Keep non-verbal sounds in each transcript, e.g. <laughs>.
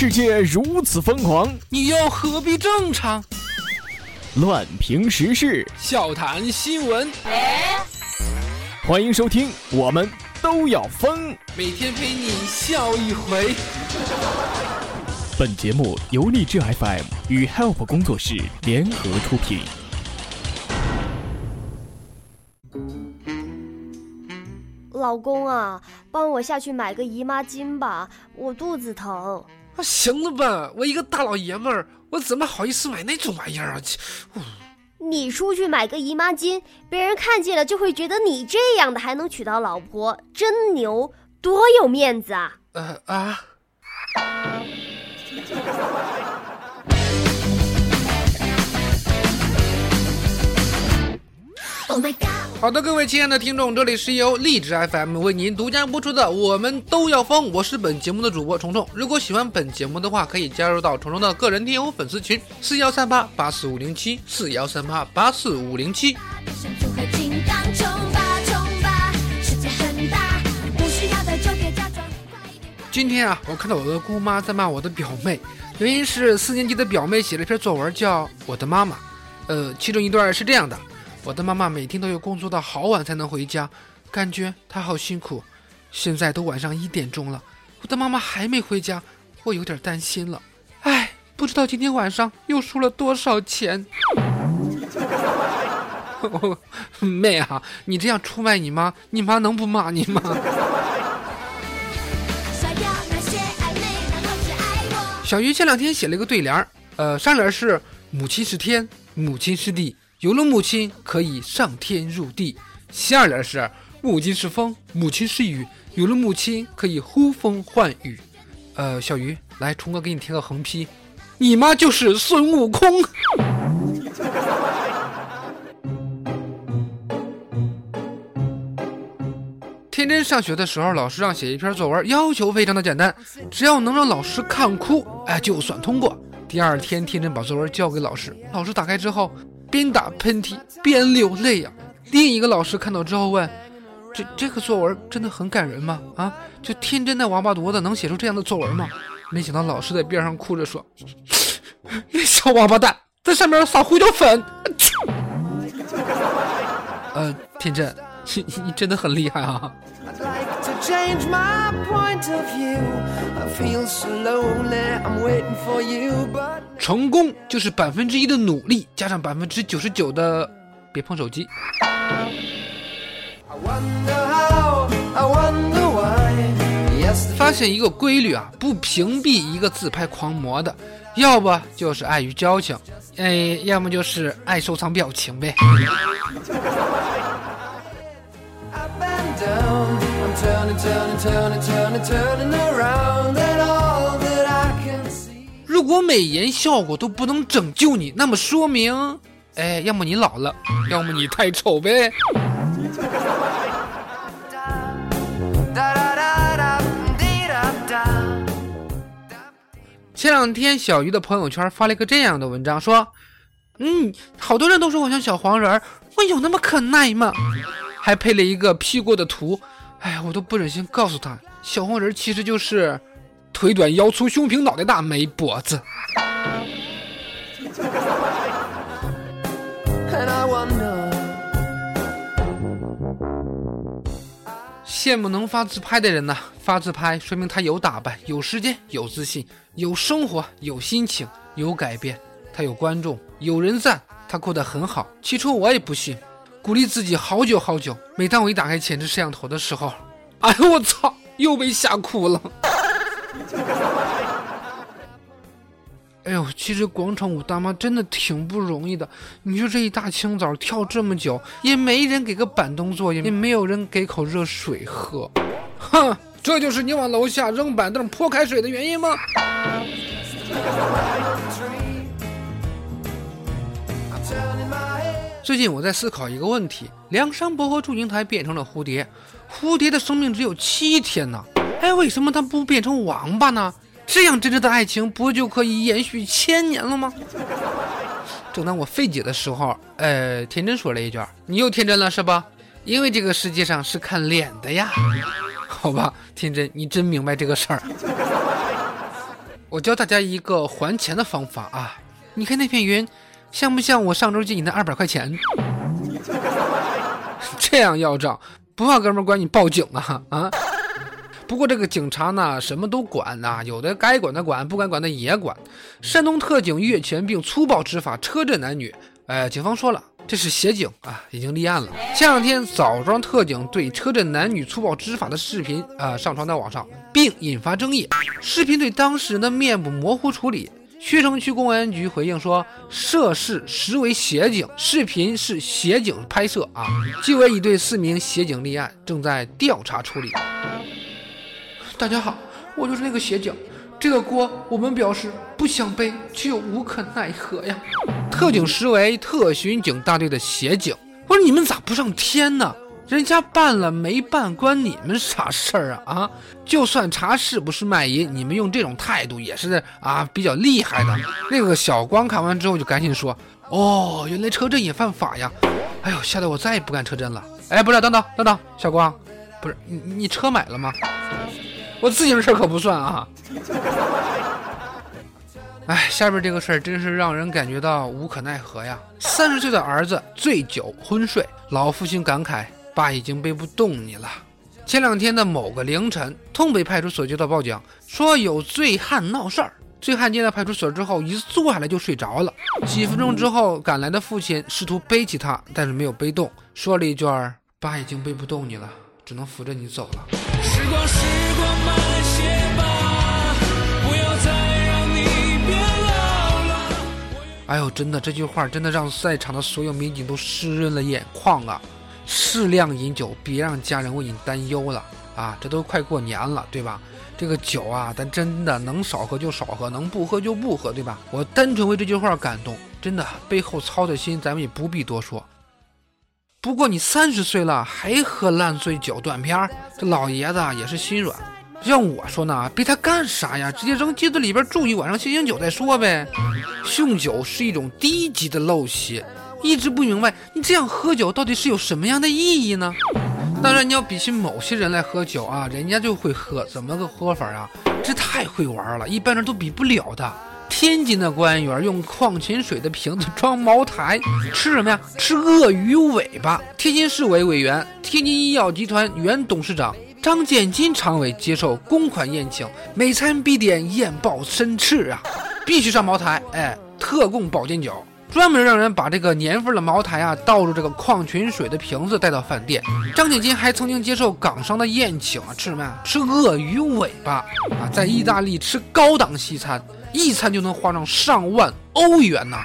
世界如此疯狂，你又何必正常？乱评时事，笑谈新闻，欢迎收听，我们都要疯。每天陪你笑一回。本节目由荔枝 FM 与 Help 工作室联合出品。老公啊，帮我下去买个姨妈巾吧，我肚子疼。啊，行了吧，我一个大老爷们儿，我怎么好意思买那种玩意儿啊？你出去买个姨妈巾，别人看见了就会觉得你这样的还能娶到老婆，真牛，多有面子啊！呃啊。好的，各位亲爱的听众，这里是由荔枝 FM 为您独家播出的《我们都要疯》，我是本节目的主播虫虫。如果喜欢本节目的话，可以加入到虫虫的个人听友粉丝群：四幺三八八四五零七，四幺三八八四五零七。今天啊，我看到我的姑妈在骂我的表妹，原因是四年级的表妹写了一篇作文，叫《我的妈妈》。呃，其中一段是这样的。我的妈妈每天都要工作到好晚才能回家，感觉她好辛苦。现在都晚上一点钟了，我的妈妈还没回家，我有点担心了。唉，不知道今天晚上又输了多少钱。<laughs> 妹啊，你这样出卖你妈，你妈能不骂你吗？小鱼前两天写了一个对联呃，上联是母亲是天，母亲是地。有了母亲，可以上天入地。下联是母亲是风，母亲是雨。有了母亲，可以呼风唤雨。呃，小鱼，来，虫哥给你贴个横批：你妈就是孙悟空。<laughs> 天真上学的时候，老师让写一篇作文，要求非常的简单，只要能让老师看哭，哎，就算通过。第二天，天真把作文交给老师，老师打开之后。边打喷嚏边流泪呀！另一个老师看到之后问：“这这个作文真的很感人吗？啊，就天真的王八犊子能写出这样的作文吗？”没想到老师在边上哭着说：“那 <laughs> 小王八蛋在上面撒胡椒粉。<laughs> ”呃，天真，<laughs> 你你真的很厉害啊！成功就是百分之一的努力加上百分之九十九的别碰手机。发现一个规律啊，不屏蔽一个自拍狂魔的，要不就是碍于交情，哎，要么就是爱收藏表情呗。如果美颜效果都不能拯救你，那么说明，哎，要么你老了，要么你太丑呗。前两天，小鱼的朋友圈发了一个这样的文章，说：“嗯，好多人都说我像小黄人，我有那么可爱吗？”还配了一个 P 过的图。哎呀，我都不忍心告诉他，小黄人其实就是腿短腰粗胸平脑袋大没脖子。羡慕能发自拍的人呐，发自拍说明他有打扮、有时间、有自信、有生活、有心情、有改变。他有观众、有人赞，他过得很好。起初我也不信。鼓励自己好久好久。每当我一打开前置摄像头的时候，<laughs> 哎呦我操，又被吓哭了。<laughs> 哎呦，其实广场舞大妈真的挺不容易的。你说这一大清早跳这么久，也没人给个板凳坐，也没有人给口热水喝。<laughs> 哼，这就是你往楼下扔板凳泼开水的原因吗？最近我在思考一个问题：梁山伯和祝英台变成了蝴蝶，蝴蝶的生命只有七天呢，哎，为什么它不变成王八呢？这样真挚的爱情不就可以延续千年了吗？正当我费解的时候，呃，天真说了一句：“你又天真了是吧？因为这个世界上是看脸的呀。<laughs> ”好吧，天真，你真明白这个事儿。我教大家一个还钱的方法啊！你看那片云，像不像我上周借你那二百块钱？<laughs> 这样要账，不怕哥们管你报警啊啊！不过这个警察呢，什么都管呐，有的该管的管，不该管的也管。山东特警越权并粗暴执法车震男女，哎，警方说了。这是协警啊，已经立案了。前两天，枣庄特警对车震男女粗暴执法的视频啊上传到网上，并引发争议。视频对当事人的面部模糊处理，薛城区公安局回应说，涉事实为协警，视频是协警拍摄啊，纪委已对四名协警立案，正在调查处理。大家好，我就是那个协警。这个锅我们表示不想背，却又无可奈何呀。特警实为特巡警大队的协警，我说你们咋不上天呢？人家办了没办，关你们啥事儿啊？啊，就算查是不是卖淫，你们用这种态度也是啊比较厉害的。那个小光看完之后就赶紧说：“哦，原来车震也犯法呀！哎呦，吓得我再也不敢车震了。”哎，不是，等等等等，小光，不是你你车买了吗？我自行车可不算啊！哎，下边这个事儿真是让人感觉到无可奈何呀。三十岁的儿子醉酒昏睡，老父亲感慨：“爸已经背不动你了。”前两天的某个凌晨，通北派出所接到报警，说有醉汉闹事儿。醉汉进了派出所之后，一坐下来就睡着了。几分钟之后，赶来的父亲试图背起他，但是没有背动，说了一句：“爸已经背不动你了，只能扶着你走了。”时光，时光慢些吧，不要再让你变老了。哎呦，真的，这句话真的让在场的所有民警都湿润了眼眶啊！适量饮酒，别让家人为你担忧了啊！这都快过年了，对吧？这个酒啊，咱真的能少喝就少喝，能不喝就不喝，对吧？我单纯为这句话感动，真的背后操的心，咱们也不必多说。不过你三十岁了还喝烂醉酒断片儿这老爷子也是心软。要我说呢，逼他干啥呀？直接扔机子里边住一晚上，醒醒酒再说呗。酗酒是一种低级的陋习，一直不明白你这样喝酒到底是有什么样的意义呢？当然，你要比起某些人来喝酒啊，人家就会喝，怎么个喝法啊？这太会玩了，一般人都比不了的。天津的官员用矿泉水的瓶子装茅台，吃什么呀？吃鳄鱼尾巴。天津市委委员、天津医药集团原董事长。张建金常委接受公款宴请，每餐必点燕鲍参翅啊，必须上茅台，哎，特供保健酒，专门让人把这个年份的茅台啊倒入这个矿泉水的瓶子带到饭店。张建金还曾经接受港商的宴请啊，吃什么呀？吃鳄鱼尾巴啊，在意大利吃高档西餐，一餐就能花上上万欧元呐，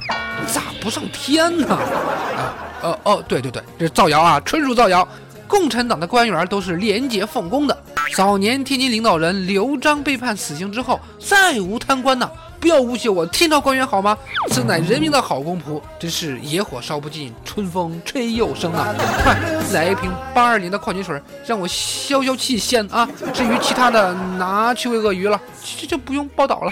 咋不上天呢？啊，哦哦，对对对，这是造谣啊，纯属造谣。共产党的官员都是廉洁奉公的。早年天津领导人刘璋被判死刑之后，再无贪官呐！不要诬陷我天朝官员好吗？此乃人民的好公仆，真是野火烧不尽，春风吹又生啊！快来一瓶八二年的矿泉水，让我消消气先啊！至于其他的，拿去喂鳄鱼了，这就不用报道了。